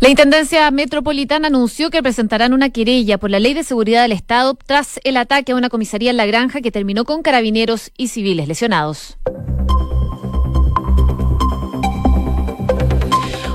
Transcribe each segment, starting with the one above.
La Intendencia Metropolitana anunció que presentarán una querella por la Ley de Seguridad del Estado tras el ataque a una comisaría en La Granja que terminó con carabineros y civiles lesionados.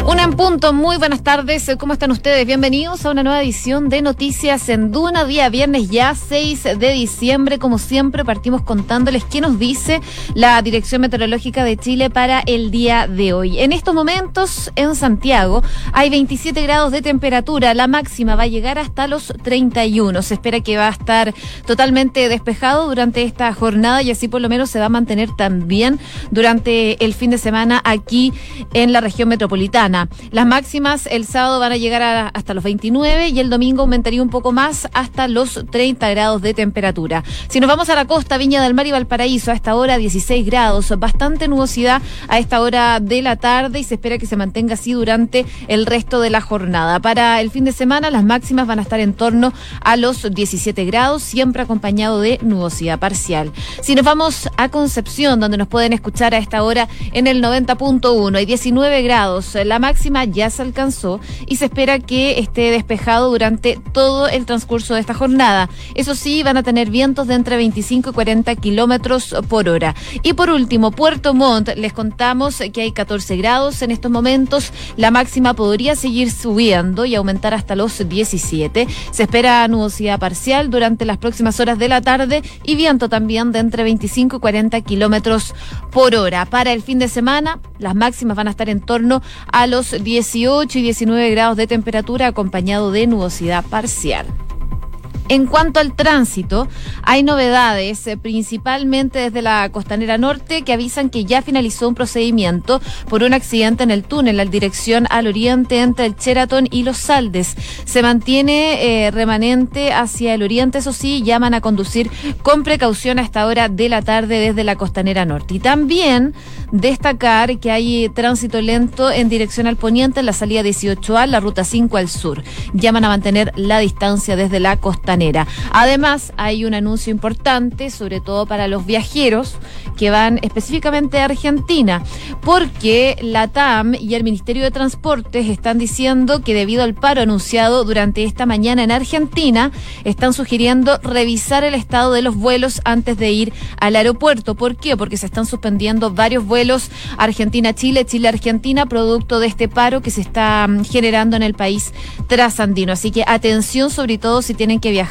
Una en punto, muy buenas tardes, ¿cómo están ustedes? Bienvenidos a una nueva edición de Noticias en Duna, día viernes ya 6 de diciembre. Como siempre, partimos contándoles qué nos dice la Dirección Meteorológica de Chile para el día de hoy. En estos momentos, en Santiago, hay 27 grados de temperatura, la máxima va a llegar hasta los 31. Se espera que va a estar totalmente despejado durante esta jornada y así por lo menos se va a mantener también durante el fin de semana aquí en la región metropolitana. Las máximas el sábado van a llegar hasta los 29 y el domingo aumentaría un poco más hasta los 30 grados de temperatura. Si nos vamos a la costa, Viña del Mar y Valparaíso, a esta hora 16 grados, bastante nubosidad a esta hora de la tarde y se espera que se mantenga así durante el resto de la jornada. Para el fin de semana, las máximas van a estar en torno a los 17 grados, siempre acompañado de nubosidad parcial. Si nos vamos a Concepción, donde nos pueden escuchar a esta hora en el 90.1, hay 19 grados. La máxima ya se alcanzó y se espera que esté despejado durante todo el transcurso de esta jornada. Eso sí, van a tener vientos de entre 25 y 40 kilómetros por hora. Y por último, Puerto Montt, les contamos que hay 14 grados en estos momentos. La máxima podría seguir subiendo y aumentar hasta los 17. Se espera nubosidad parcial durante las próximas horas de la tarde y viento también de entre 25 y 40 kilómetros por hora. Para el fin de semana, las máximas van a estar en torno a los los 18 y 19 grados de temperatura acompañado de nubosidad parcial. En cuanto al tránsito, hay novedades, eh, principalmente desde la costanera norte, que avisan que ya finalizó un procedimiento por un accidente en el túnel en dirección al oriente entre el Sheraton y los Saldes. Se mantiene eh, remanente hacia el oriente, eso sí, llaman a conducir con precaución a esta hora de la tarde desde la costanera norte. Y también destacar que hay tránsito lento en dirección al poniente en la salida 18A, la ruta 5 al sur. Llaman a mantener la distancia desde la costanera Además, hay un anuncio importante, sobre todo para los viajeros que van específicamente a Argentina, porque la TAM y el Ministerio de Transportes están diciendo que debido al paro anunciado durante esta mañana en Argentina, están sugiriendo revisar el estado de los vuelos antes de ir al aeropuerto. ¿Por qué? Porque se están suspendiendo varios vuelos Argentina-Chile, Chile-Argentina, producto de este paro que se está mm, generando en el país trasandino. Así que atención sobre todo si tienen que viajar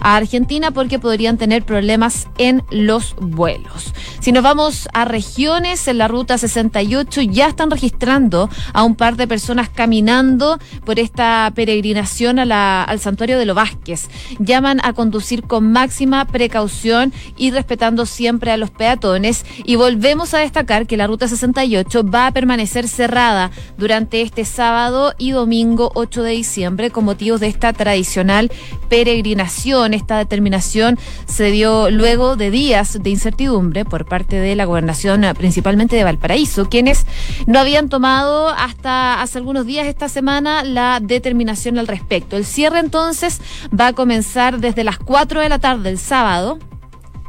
a Argentina porque podrían tener problemas en los vuelos. Si nos vamos a regiones, en la ruta 68 ya están registrando a un par de personas caminando por esta peregrinación al santuario de los Vázquez. Llaman a conducir con máxima precaución y respetando siempre a los peatones. Y volvemos a destacar que la ruta 68 va a permanecer cerrada durante este sábado y domingo 8 de diciembre con motivos de esta tradicional peregrinación esta determinación se dio luego de días de incertidumbre por parte de la gobernación, eh, principalmente de Valparaíso, quienes no habían tomado hasta hace algunos días esta semana la determinación al respecto. El cierre entonces va a comenzar desde las 4 de la tarde del sábado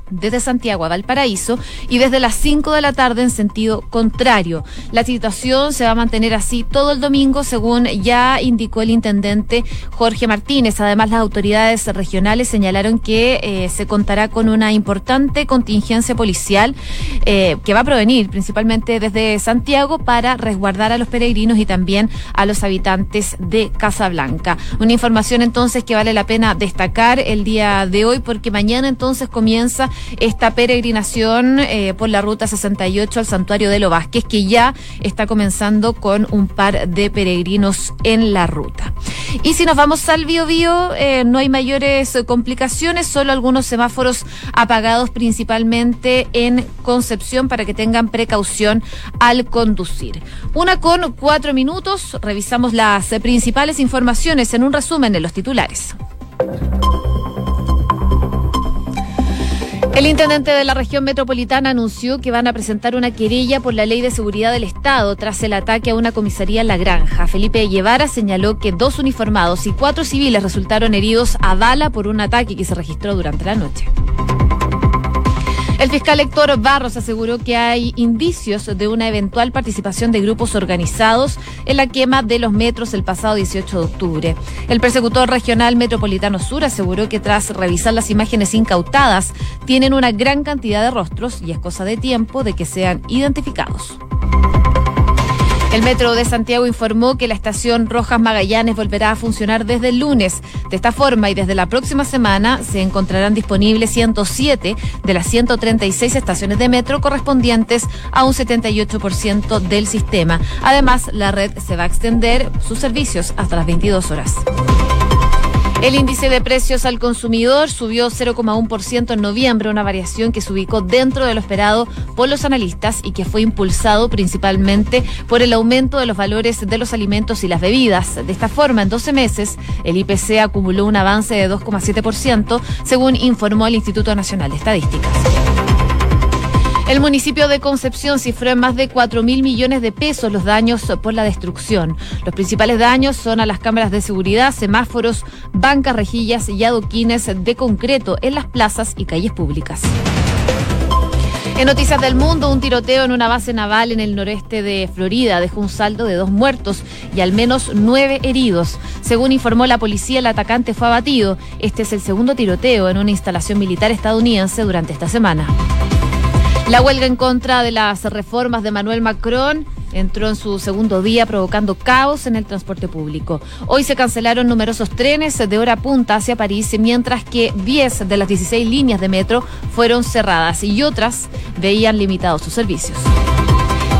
desde Santiago a Valparaíso y desde las 5 de la tarde en sentido contrario. La situación se va a mantener así todo el domingo, según ya indicó el intendente Jorge Martínez. Además, las autoridades regionales señalaron que eh, se contará con una importante contingencia policial eh, que va a provenir principalmente desde Santiago para resguardar a los peregrinos y también a los habitantes de Casablanca. Una información entonces que vale la pena destacar el día de hoy porque mañana entonces comienza esta peregrinación eh, por la ruta 68 al santuario de Lo Vázquez, que ya está comenzando con un par de peregrinos en la ruta. Y si nos vamos al Bio Bio, eh, no hay mayores complicaciones, solo algunos semáforos apagados principalmente en Concepción para que tengan precaución al conducir. Una con cuatro minutos, revisamos las principales informaciones en un resumen de los titulares. El intendente de la región metropolitana anunció que van a presentar una querella por la ley de seguridad del Estado tras el ataque a una comisaría en La Granja. Felipe Guevara señaló que dos uniformados y cuatro civiles resultaron heridos a bala por un ataque que se registró durante la noche. El fiscal Héctor Barros aseguró que hay indicios de una eventual participación de grupos organizados en la quema de los metros el pasado 18 de octubre. El persecutor regional metropolitano sur aseguró que tras revisar las imágenes incautadas, tienen una gran cantidad de rostros y es cosa de tiempo de que sean identificados. El Metro de Santiago informó que la estación Rojas Magallanes volverá a funcionar desde el lunes. De esta forma y desde la próxima semana se encontrarán disponibles 107 de las 136 estaciones de metro correspondientes a un 78% del sistema. Además, la red se va a extender sus servicios hasta las 22 horas. El índice de precios al consumidor subió 0,1% en noviembre, una variación que se ubicó dentro de lo esperado por los analistas y que fue impulsado principalmente por el aumento de los valores de los alimentos y las bebidas. De esta forma, en 12 meses, el IPC acumuló un avance de 2,7%, según informó el Instituto Nacional de Estadísticas. El municipio de Concepción cifró en más de 4 mil millones de pesos los daños por la destrucción. Los principales daños son a las cámaras de seguridad, semáforos, bancas, rejillas y adoquines de concreto en las plazas y calles públicas. En Noticias del Mundo, un tiroteo en una base naval en el noreste de Florida dejó un saldo de dos muertos y al menos nueve heridos. Según informó la policía, el atacante fue abatido. Este es el segundo tiroteo en una instalación militar estadounidense durante esta semana. La huelga en contra de las reformas de Manuel Macron entró en su segundo día provocando caos en el transporte público. Hoy se cancelaron numerosos trenes de hora punta hacia París, mientras que 10 de las 16 líneas de metro fueron cerradas y otras veían limitados sus servicios.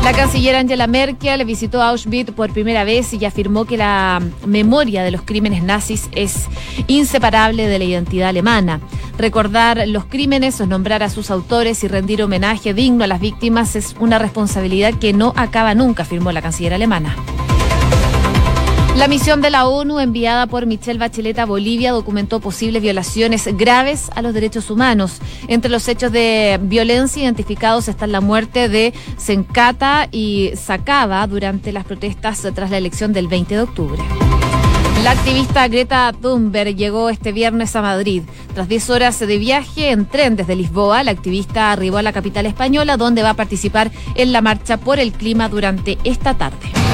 La canciller Angela Merkel visitó Auschwitz por primera vez y afirmó que la memoria de los crímenes nazis es inseparable de la identidad alemana. Recordar los crímenes, nombrar a sus autores y rendir homenaje digno a las víctimas es una responsabilidad que no acaba nunca, afirmó la canciller alemana. La misión de la ONU enviada por Michelle Bachelet a Bolivia documentó posibles violaciones graves a los derechos humanos. Entre los hechos de violencia identificados están la muerte de Sencata y Sacaba durante las protestas tras la elección del 20 de octubre. La activista Greta Thunberg llegó este viernes a Madrid. Tras 10 horas de viaje en tren desde Lisboa, la activista arribó a la capital española donde va a participar en la marcha por el clima durante esta tarde.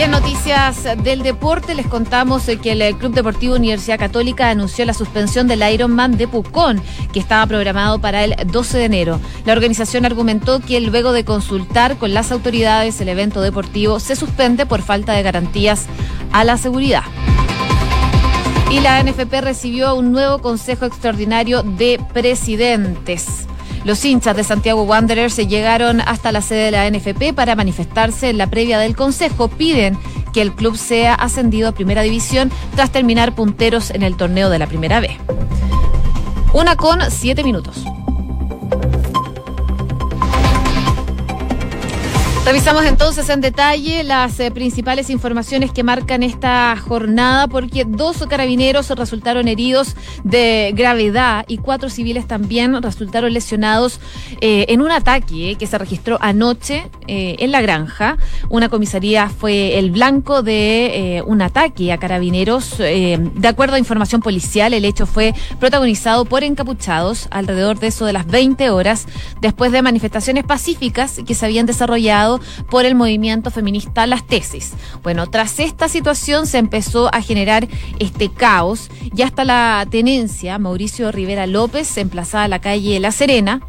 Y en noticias del deporte les contamos que el Club Deportivo Universidad Católica anunció la suspensión del Ironman de Pucón, que estaba programado para el 12 de enero. La organización argumentó que luego de consultar con las autoridades el evento deportivo se suspende por falta de garantías a la seguridad. Y la NFP recibió un nuevo Consejo Extraordinario de Presidentes. Los hinchas de Santiago Wanderers se llegaron hasta la sede de la NFP para manifestarse en la previa del Consejo. Piden que el club sea ascendido a Primera División tras terminar punteros en el torneo de la Primera B. Una con siete minutos. Revisamos entonces en detalle las eh, principales informaciones que marcan esta jornada porque dos carabineros resultaron heridos de gravedad y cuatro civiles también resultaron lesionados eh, en un ataque que se registró anoche eh, en la granja. Una comisaría fue el blanco de un ataque a carabineros. de acuerdo a información policial, el hecho fue protagonizado por encapuchados alrededor de eso de las 20 horas después de manifestaciones pacíficas que se habían desarrollado por el movimiento feminista Las Tesis. Bueno, tras esta situación se empezó a generar este caos y hasta la tenencia Mauricio Rivera López, emplazada a la calle La Serena,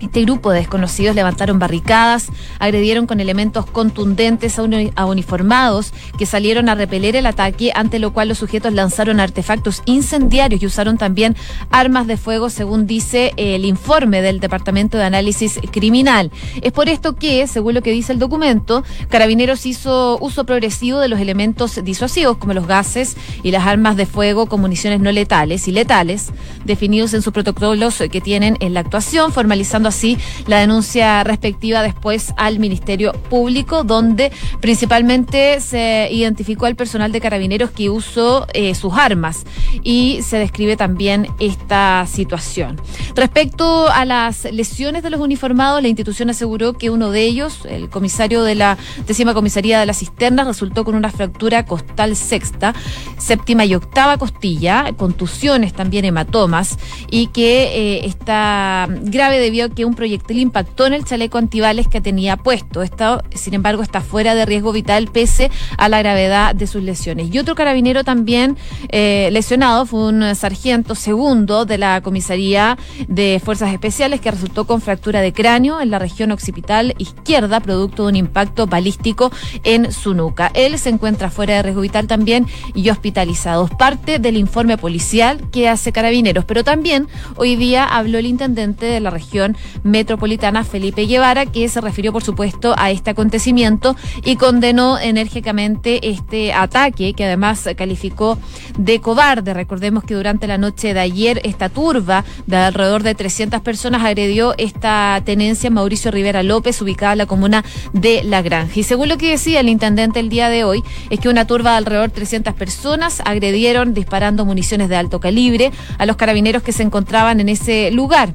este grupo de desconocidos levantaron barricadas, agredieron con elementos contundentes a, uniformados que salieron a repeler el ataque, ante lo cual los sujetos lanzaron artefactos incendiarios y usaron también armas de fuego, según dice el informe del Departamento de Análisis Criminal. Es por esto que, según lo que dice el documento, Carabineros hizo uso progresivo de los elementos disuasivos, como los gases y las armas de fuego con municiones no letales y letales, definidos en sus protocolos que tienen en la actuación, formalizando así la denuncia respectiva después al Ministerio Público, donde principalmente se identificó al personal de carabineros que usó eh, sus armas y se describe también esta situación. Respecto a las lesiones de los uniformados, la institución aseguró que uno de ellos, el comisario de la décima comisaría de la cisterna, resultó con una fractura costal sexta, séptima y octava costilla, contusiones también hematomas y que eh, está grave debido a que un proyectil impactó en el chaleco antibales que tenía puesto. Esto, sin embargo, está fuera de riesgo vital pese a la gravedad de sus lesiones. Y otro carabinero también eh, lesionado fue un sargento segundo de la comisaría de Fuerzas Especiales que resultó con fractura de cráneo en la región occipital izquierda, producto de un impacto balístico en su nuca. Él se encuentra fuera de riesgo vital también y hospitalizado. Parte del informe policial que hace Carabineros, pero también hoy día habló el intendente de la región metropolitana, Felipe Guevara, que se refirió, por supuesto, a este acontecimiento y condenó enérgicamente este ataque, que además calificó de cobarde. Recordemos que durante la noche de ayer, esta turba de alrededor de 300 personas agredió esta tenencia Mauricio Rivera López, ubicada en la comuna de La Granja. Y según lo que decía el intendente el día de hoy, es que una turba de alrededor de 300 personas agredieron disparando municiones de alto calibre a los carabineros que se encontraban en ese lugar.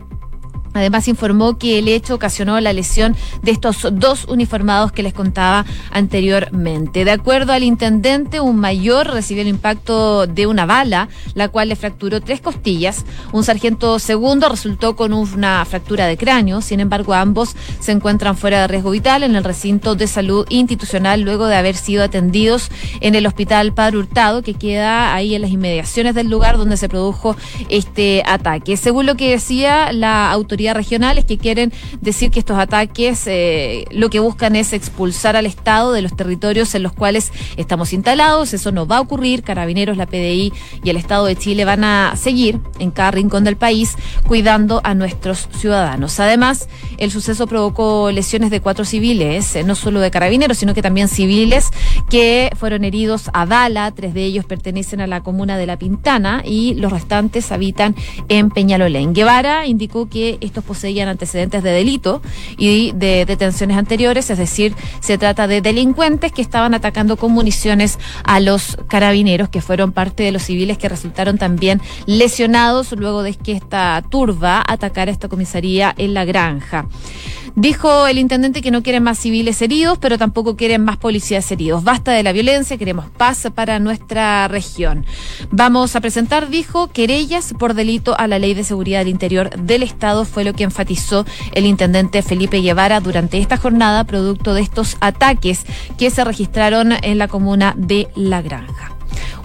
Además informó que el hecho ocasionó la lesión de estos dos uniformados que les contaba anteriormente. De acuerdo al intendente, un mayor recibió el impacto de una bala, la cual le fracturó tres costillas. Un sargento segundo resultó con una fractura de cráneo. Sin embargo, ambos se encuentran fuera de riesgo vital en el recinto de salud institucional luego de haber sido atendidos en el hospital Padre Hurtado, que queda ahí en las inmediaciones del lugar donde se produjo este ataque. Según lo que decía la autoridad regionales que quieren decir que estos ataques eh, lo que buscan es expulsar al Estado de los territorios en los cuales estamos instalados. Eso no va a ocurrir. Carabineros, la PDI y el Estado de Chile van a seguir en cada rincón del país cuidando a nuestros ciudadanos. Además, el suceso provocó lesiones de cuatro civiles, eh, no solo de carabineros, sino que también civiles que fueron heridos a bala. Tres de ellos pertenecen a la comuna de La Pintana y los restantes habitan en Peñalolén. Guevara indicó que estos poseían antecedentes de delito y de detenciones anteriores, es decir, se trata de delincuentes que estaban atacando con municiones a los carabineros, que fueron parte de los civiles que resultaron también lesionados luego de que esta turba atacara esta comisaría en la granja. Dijo el intendente que no quieren más civiles heridos, pero tampoco quieren más policías heridos. Basta de la violencia, queremos paz para nuestra región. Vamos a presentar, dijo, querellas por delito a la Ley de Seguridad del Interior del Estado. Fue lo que enfatizó el intendente Felipe Guevara durante esta jornada, producto de estos ataques que se registraron en la comuna de La Granja.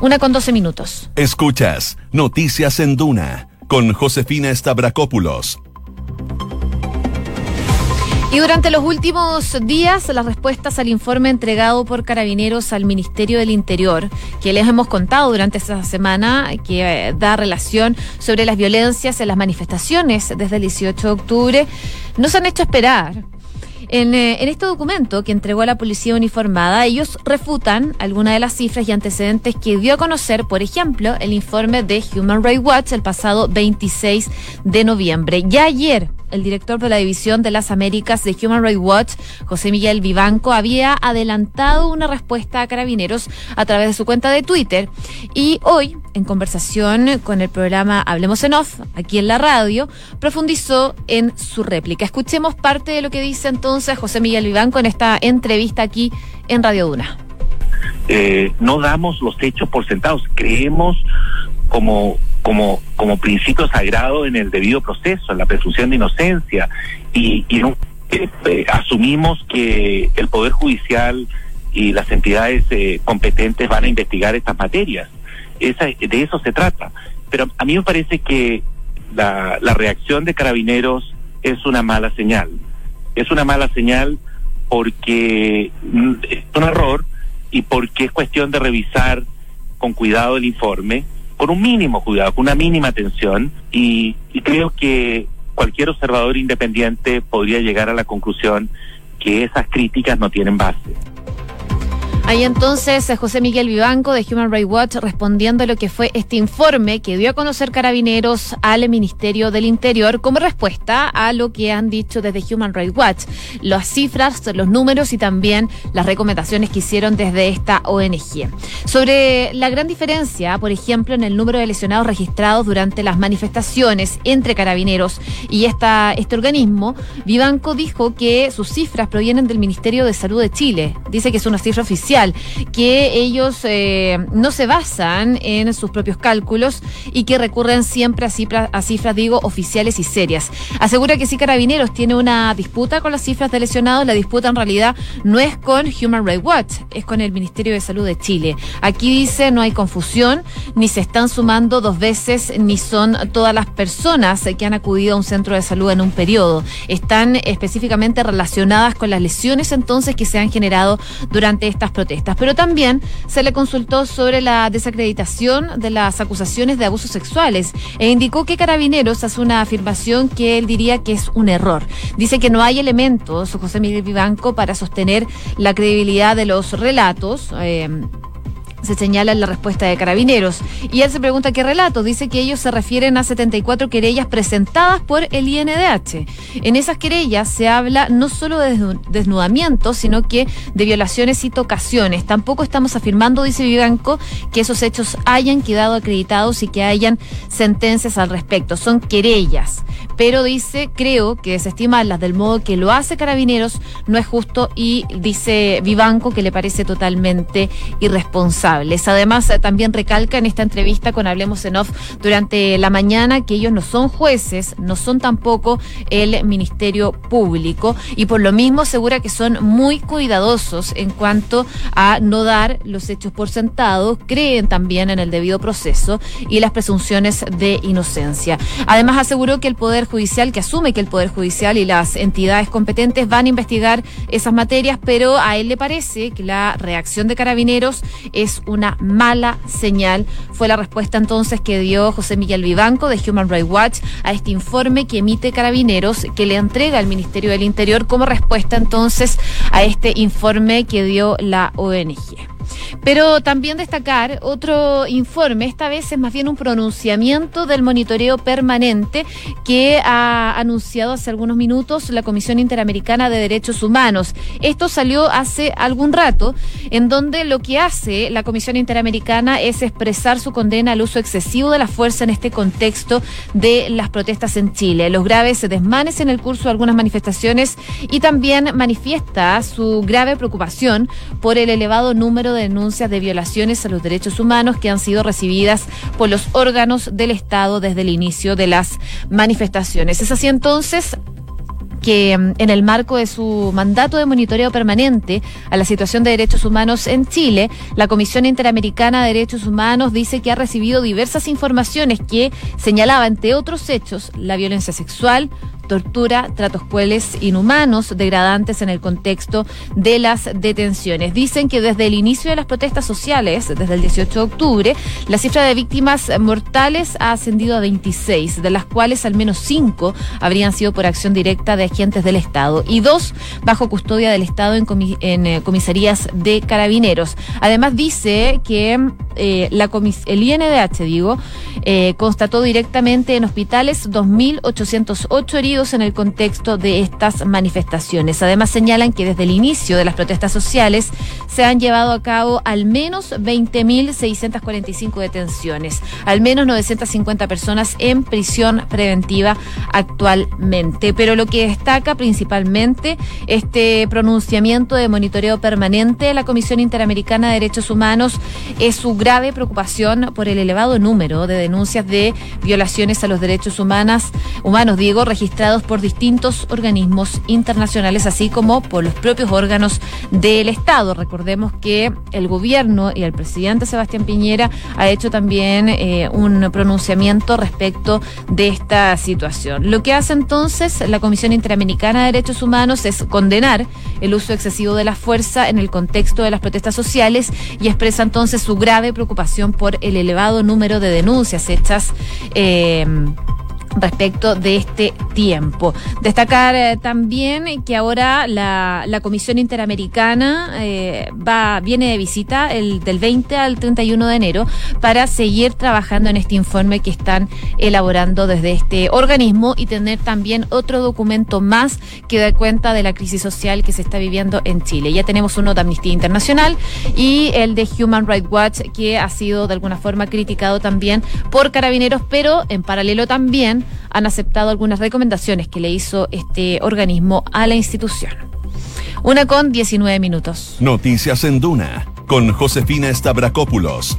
Una con doce minutos. Escuchas Noticias en Duna con Josefina Stavrakopoulos y durante los últimos días, las respuestas al informe entregado por carabineros al Ministerio del Interior, que les hemos contado durante esta semana, que eh, da relación sobre las violencias en las manifestaciones desde el 18 de octubre, no se han hecho esperar. En, eh, este documento que entregó a la policía uniformada, ellos refutan algunas de las cifras y antecedentes que dio a conocer, por ejemplo, el informe de Human Rights Watch el pasado 26 de noviembre. Ya ayer, el director de la División de las Américas de Human Rights Watch, José Miguel Vivanco, había adelantado una respuesta a carabineros a través de su cuenta de Twitter. Y hoy, en conversación con el programa Hablemos en Off, aquí en la radio, profundizó en su réplica. Escuchemos parte de lo que dice entonces José Miguel Vivanco en esta entrevista aquí en Radio Duna. Eh, no damos los hechos por sentados, creemos como como, como principio sagrado en el debido proceso, en la presunción de inocencia, y, y eh, asumimos que el Poder Judicial y las entidades eh, competentes van a investigar estas materias. Esa, de eso se trata. Pero a mí me parece que la, la reacción de carabineros es una mala señal. Es una mala señal porque mm, es un error y porque es cuestión de revisar con cuidado el informe con un mínimo cuidado, con una mínima atención y, creo que cualquier observador independiente podría llegar a la conclusión que esas críticas no tienen base. Ahí entonces eh, José Miguel Vivanco de Human Rights Watch respondiendo a lo que fue este informe que dio a conocer Carabineros al Ministerio del Interior como respuesta a lo que han dicho desde Human Rights Watch, las cifras, los números y también las recomendaciones que hicieron desde esta ONG. Sobre la gran diferencia, por ejemplo, en el número de lesionados registrados durante las manifestaciones entre Carabineros y esta, este organismo, Vivanco dijo que sus cifras provienen del Ministerio de Salud de Chile. Dice que es una cifra oficial que ellos eh, no se basan en sus propios cálculos y que recurren siempre a cifras, a cifras, digo, oficiales y serias. Asegura que si Carabineros tiene una disputa con las cifras de lesionados, la disputa en realidad no es con Human Rights Watch, es con el Ministerio de Salud de Chile. Aquí dice no hay confusión, ni se están sumando dos veces, ni son todas las personas que han acudido a un centro de salud en un periodo. Están específicamente relacionadas con las lesiones entonces que se han generado durante estas protestas pero también se le consultó sobre la desacreditación de las acusaciones de abusos sexuales e indicó que Carabineros hace una afirmación que él diría que es un error. Dice que no hay elementos, José Miguel Vivanco, para sostener la credibilidad de los relatos. Eh, se señala en la respuesta de Carabineros. Y él se pregunta qué relatos. Dice que ellos se refieren a 74 querellas presentadas por el INDH. En esas querellas se habla no solo de desnudamiento, sino que de violaciones y tocaciones. Tampoco estamos afirmando, dice Vivanco, que esos hechos hayan quedado acreditados y que hayan sentencias al respecto. Son querellas. Pero dice, creo que desestimarlas del modo que lo hace Carabineros no es justo y dice Vivanco que le parece totalmente irresponsable. Además, también recalca en esta entrevista con Hablemos en Off durante la mañana que ellos no son jueces, no son tampoco el Ministerio Público y por lo mismo asegura que son muy cuidadosos en cuanto a no dar los hechos por sentados, creen también en el debido proceso y las presunciones de inocencia. Además, aseguró que el Poder Judicial, que asume que el Poder Judicial y las entidades competentes van a investigar esas materias, pero a él le parece que la reacción de carabineros es una mala señal. Fue la respuesta entonces que dio José Miguel Vivanco de Human Rights Watch a este informe que emite Carabineros, que le entrega al Ministerio del Interior como respuesta entonces a este informe que dio la ONG. Pero también destacar otro informe, esta vez es más bien un pronunciamiento del monitoreo permanente que ha anunciado hace algunos minutos la Comisión Interamericana de Derechos Humanos. Esto salió hace algún rato, en donde lo que hace la Comisión Interamericana es expresar su condena al uso excesivo de la fuerza en este contexto de las protestas en Chile, los graves desmanes en el curso de algunas manifestaciones y también manifiesta su grave preocupación por el elevado número de denuncias de violaciones a los derechos humanos que han sido recibidas por los órganos del Estado desde el inicio de las manifestaciones. Es así entonces que mm, en el marco de su mandato de monitoreo permanente a la situación de derechos humanos en Chile, la Comisión Interamericana de Derechos Humanos dice que ha recibido diversas informaciones que señalaban, entre otros hechos, la violencia sexual, tortura, tratos crueles, inhumanos, degradantes en el contexto de las detenciones. Dicen que desde el inicio de las protestas sociales, desde el 18 de octubre, la cifra de víctimas mortales ha ascendido a 26, de las cuales al menos 5 habrían sido por acción directa de agentes del Estado y dos bajo custodia del Estado en, eh, comisarías de carabineros. Además dice que eh, la el INDH, digo, eh, constató directamente en hospitales 2.808 heridos en el contexto de estas manifestaciones. Además señalan que desde el inicio de las protestas sociales se han llevado a cabo al menos 20.645 detenciones, al menos 950 personas en prisión preventiva actualmente. Pero lo que destaca principalmente este pronunciamiento de monitoreo permanente de la Comisión Interamericana de Derechos Humanos es su grave preocupación por el elevado número de denuncias de violaciones a los derechos humanos, humanos Diego, registradas por distintos organismos internacionales, así como por los propios órganos del Estado. Recordemos que el gobierno y el presidente Sebastián Piñera ha hecho también eh, un pronunciamiento respecto de esta situación. Lo que hace entonces la Comisión Interamericana de Derechos Humanos es condenar el uso excesivo de la fuerza en el contexto de las protestas sociales y expresa entonces su grave preocupación por el elevado número de denuncias hechas. Eh, respecto de este tiempo. Destacar eh, también que ahora la, la Comisión Interamericana eh, va viene de visita el del 20 al 31 de enero para seguir trabajando en este informe que están elaborando desde este organismo y tener también otro documento más que dé cuenta de la crisis social que se está viviendo en Chile. Ya tenemos uno de Amnistía Internacional y el de Human Rights Watch que ha sido de alguna forma criticado también por carabineros, pero en paralelo también han aceptado algunas recomendaciones que le hizo este organismo a la institución. Una con 19 minutos. Noticias en Duna con Josefina Stavrakopoulos.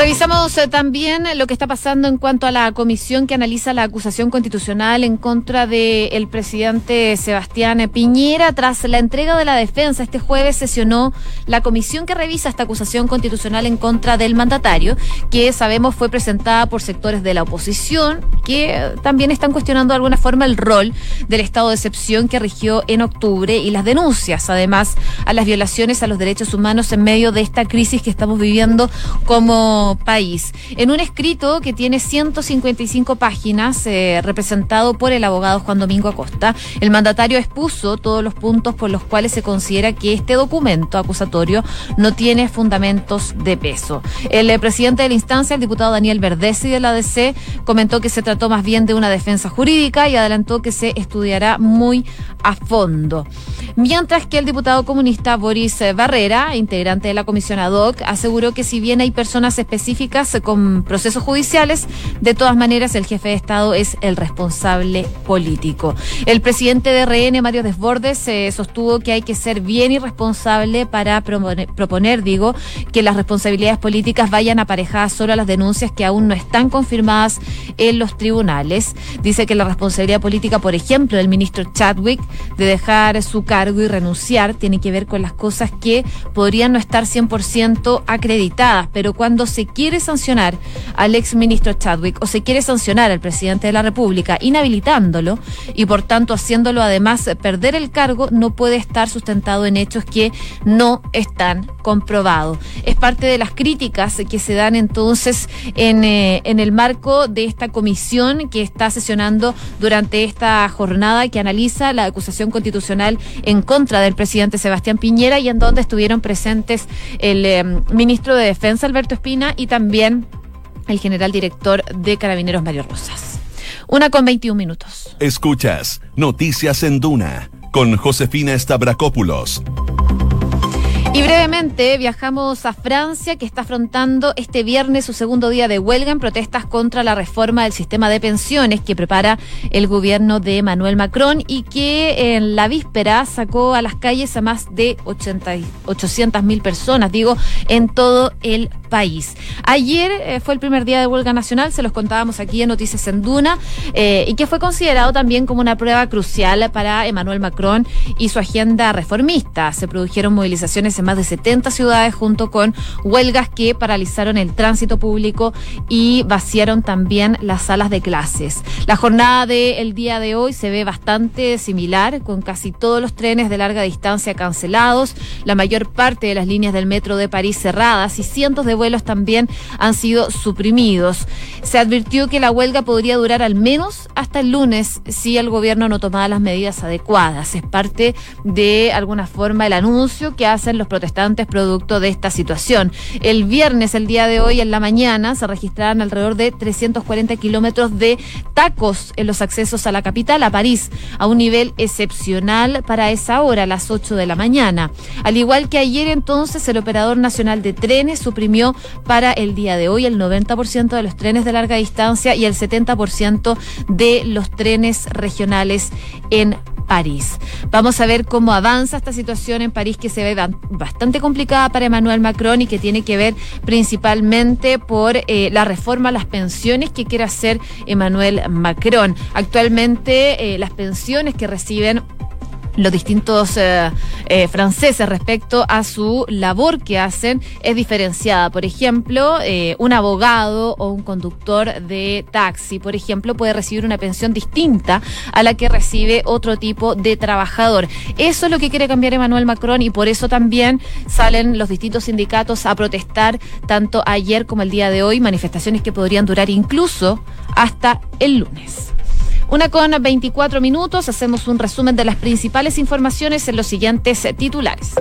Revisamos eh, también lo que está pasando en cuanto a la comisión que analiza la acusación constitucional en contra del presidente Sebastián Piñera. Tras la entrega de la defensa, este jueves sesionó la comisión que revisa esta acusación constitucional en contra del mandatario, que sabemos fue presentada por sectores de la oposición, que también están cuestionando de alguna forma el rol del estado de excepción que rigió en octubre y las denuncias, además, a las violaciones a los derechos humanos en medio de esta crisis que estamos viviendo como país. En un escrito que tiene 155 páginas, eh, representado por el abogado Juan Domingo Acosta, el mandatario expuso todos los puntos por los cuales se considera que este documento acusatorio no tiene fundamentos de peso. El eh, presidente de la instancia, el diputado Daniel Verdesi de la ADC, comentó que se trató más bien de una defensa jurídica y adelantó que se estudiará muy a fondo. Mientras que el diputado comunista Boris Barrera, integrante de la comisión ad hoc, aseguró que si bien hay personas especiales específicas con procesos judiciales. De todas maneras, el jefe de Estado es el responsable político. El presidente de RN, Mario Desbordes, sostuvo que hay que ser bien irresponsable para proponer, digo, que las responsabilidades políticas vayan aparejadas solo a las denuncias que aún no están confirmadas en los tribunales. Dice que la responsabilidad política, por ejemplo, del ministro Chadwick de dejar su cargo y renunciar tiene que ver con las cosas que podrían no estar 100% acreditadas, pero cuando se quiere sancionar al ex ministro Chadwick o se quiere sancionar al presidente de la República inhabilitándolo y por tanto haciéndolo además perder el cargo, no puede estar sustentado en hechos que no están comprobados. Es parte de las críticas que se dan entonces en, eh, en el marco de esta comisión que está sesionando durante esta jornada que analiza la acusación constitucional en contra del presidente Sebastián Piñera y en donde estuvieron presentes el eh, ministro de Defensa Alberto Espina y también el general director de Carabineros Mario Rosas. Una con 21 minutos. Escuchas Noticias en Duna con Josefina Stavrakopoulos. Y brevemente viajamos a Francia, que está afrontando este viernes su segundo día de huelga en protestas contra la reforma del sistema de pensiones que prepara el gobierno de Emmanuel Macron y que en la víspera sacó a las calles a más de 800 mil personas, digo, en todo el país. Ayer eh, fue el primer día de huelga nacional, se los contábamos aquí en Noticias en Duna, eh, y que fue considerado también como una prueba crucial para Emmanuel Macron y su agenda reformista. Se produjeron movilizaciones en más de 70 ciudades junto con huelgas que paralizaron el tránsito público y vaciaron también las salas de clases. La jornada del día de hoy se ve bastante similar, con casi todos los trenes de larga distancia cancelados, la mayor parte de las líneas del metro de París cerradas y cientos de vuelos también han sido suprimidos. Se advirtió que la huelga podría durar al menos hasta el lunes si el gobierno no tomaba las medidas adecuadas. Es parte de alguna forma el anuncio que hacen los protestantes producto de esta situación. El viernes, el día de hoy, en la mañana, se registraron alrededor de 340 kilómetros de tacos en los accesos a la capital, a París, a un nivel excepcional para esa hora, a las 8 de la mañana. Al igual que ayer entonces, el operador nacional de trenes suprimió para el día de hoy el 90% de los trenes de larga distancia y el 70% de los trenes regionales en París. Vamos a ver cómo avanza esta situación en París que se ve bastante complicada para Emmanuel Macron y que tiene que ver principalmente por eh, la reforma a las pensiones que quiere hacer Emmanuel Macron. Actualmente eh, las pensiones que reciben los distintos eh, eh, franceses respecto a su labor que hacen es diferenciada. Por ejemplo, eh, un abogado o un conductor de taxi, por ejemplo, puede recibir una pensión distinta a la que recibe otro tipo de trabajador. Eso es lo que quiere cambiar Emmanuel Macron y por eso también salen los distintos sindicatos a protestar tanto ayer como el día de hoy, manifestaciones que podrían durar incluso hasta el lunes. Una con 24 minutos, hacemos un resumen de las principales informaciones en los siguientes titulares.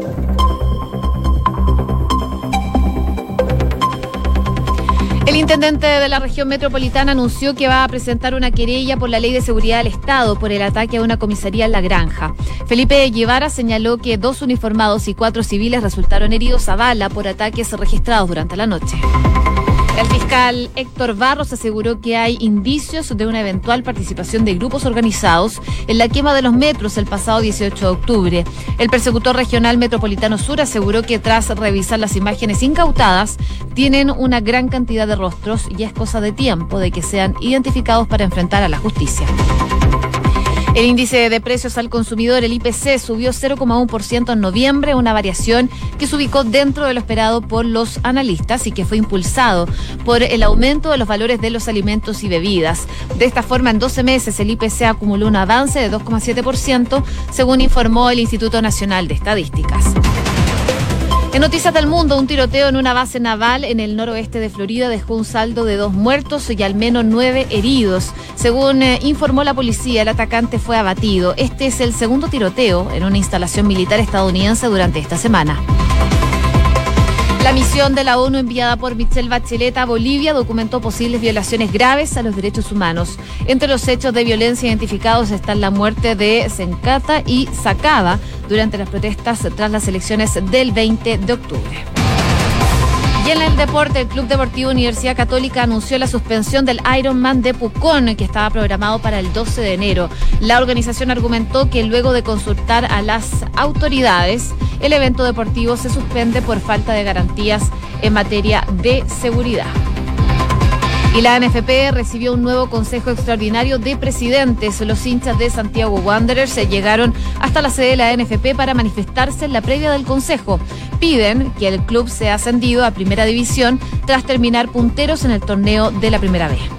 El intendente de la región metropolitana anunció que va a presentar una querella por la Ley de Seguridad del Estado por el ataque a una comisaría en La Granja. Felipe Guevara señaló que dos uniformados y cuatro civiles resultaron heridos a bala por ataques registrados durante la noche. El fiscal Héctor Barros aseguró que hay indicios de una eventual participación de grupos organizados en la quema de los metros el pasado 18 de octubre. El persecutor regional metropolitano sur aseguró que tras revisar las imágenes incautadas, tienen una gran cantidad de rostros y es cosa de tiempo de que sean identificados para enfrentar a la justicia. El índice de precios al consumidor, el IPC, subió 0,1% en noviembre, una variación que se ubicó dentro de lo esperado por los analistas y que fue impulsado por el aumento de los valores de los alimentos y bebidas. De esta forma, en 12 meses el IPC acumuló un avance de 2,7%, según informó el Instituto Nacional de Estadísticas. En Noticias del Mundo, un tiroteo en una base naval en el noroeste de Florida dejó un saldo de dos muertos y al menos nueve heridos. Según eh, informó la policía, el atacante fue abatido. Este es el segundo tiroteo en una instalación militar estadounidense durante esta semana. La misión de la ONU enviada por Michelle Bachelet a Bolivia documentó posibles violaciones graves a los derechos humanos. Entre los hechos de violencia identificados están la muerte de Sencata y Sacaba durante las protestas tras las elecciones del 20 de octubre. Y en el deporte, el Club Deportivo Universidad Católica anunció la suspensión del Ironman de Pucón, que estaba programado para el 12 de enero. La organización argumentó que luego de consultar a las autoridades, el evento deportivo se suspende por falta de garantías en materia de seguridad. Y la NFP recibió un nuevo Consejo Extraordinario de Presidentes. Los hinchas de Santiago Wanderers se llegaron hasta la sede de la NFP para manifestarse en la previa del Consejo. Piden que el club sea ascendido a Primera División tras terminar punteros en el torneo de la Primera B.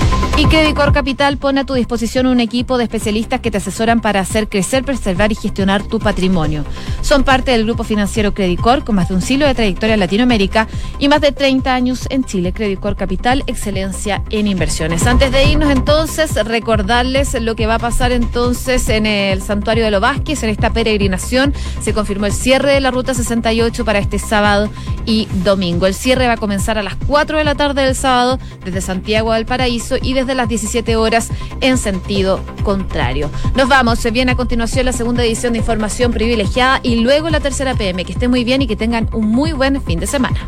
Y Credicor Capital pone a tu disposición un equipo de especialistas que te asesoran para hacer crecer, preservar y gestionar tu patrimonio. Son parte del grupo financiero Credicor con más de un siglo de trayectoria en Latinoamérica y más de 30 años en Chile. Credicor Capital, excelencia en inversiones. Antes de irnos entonces, recordarles lo que va a pasar entonces en el Santuario de los Vázquez, en esta peregrinación. Se confirmó el cierre de la Ruta 68 para este sábado y domingo. El cierre va a comenzar a las 4 de la tarde del sábado desde Santiago del Paraíso y desde las 17 horas en sentido contrario. Nos vamos, se viene a continuación la segunda edición de Información Privilegiada y luego la tercera PM. Que estén muy bien y que tengan un muy buen fin de semana.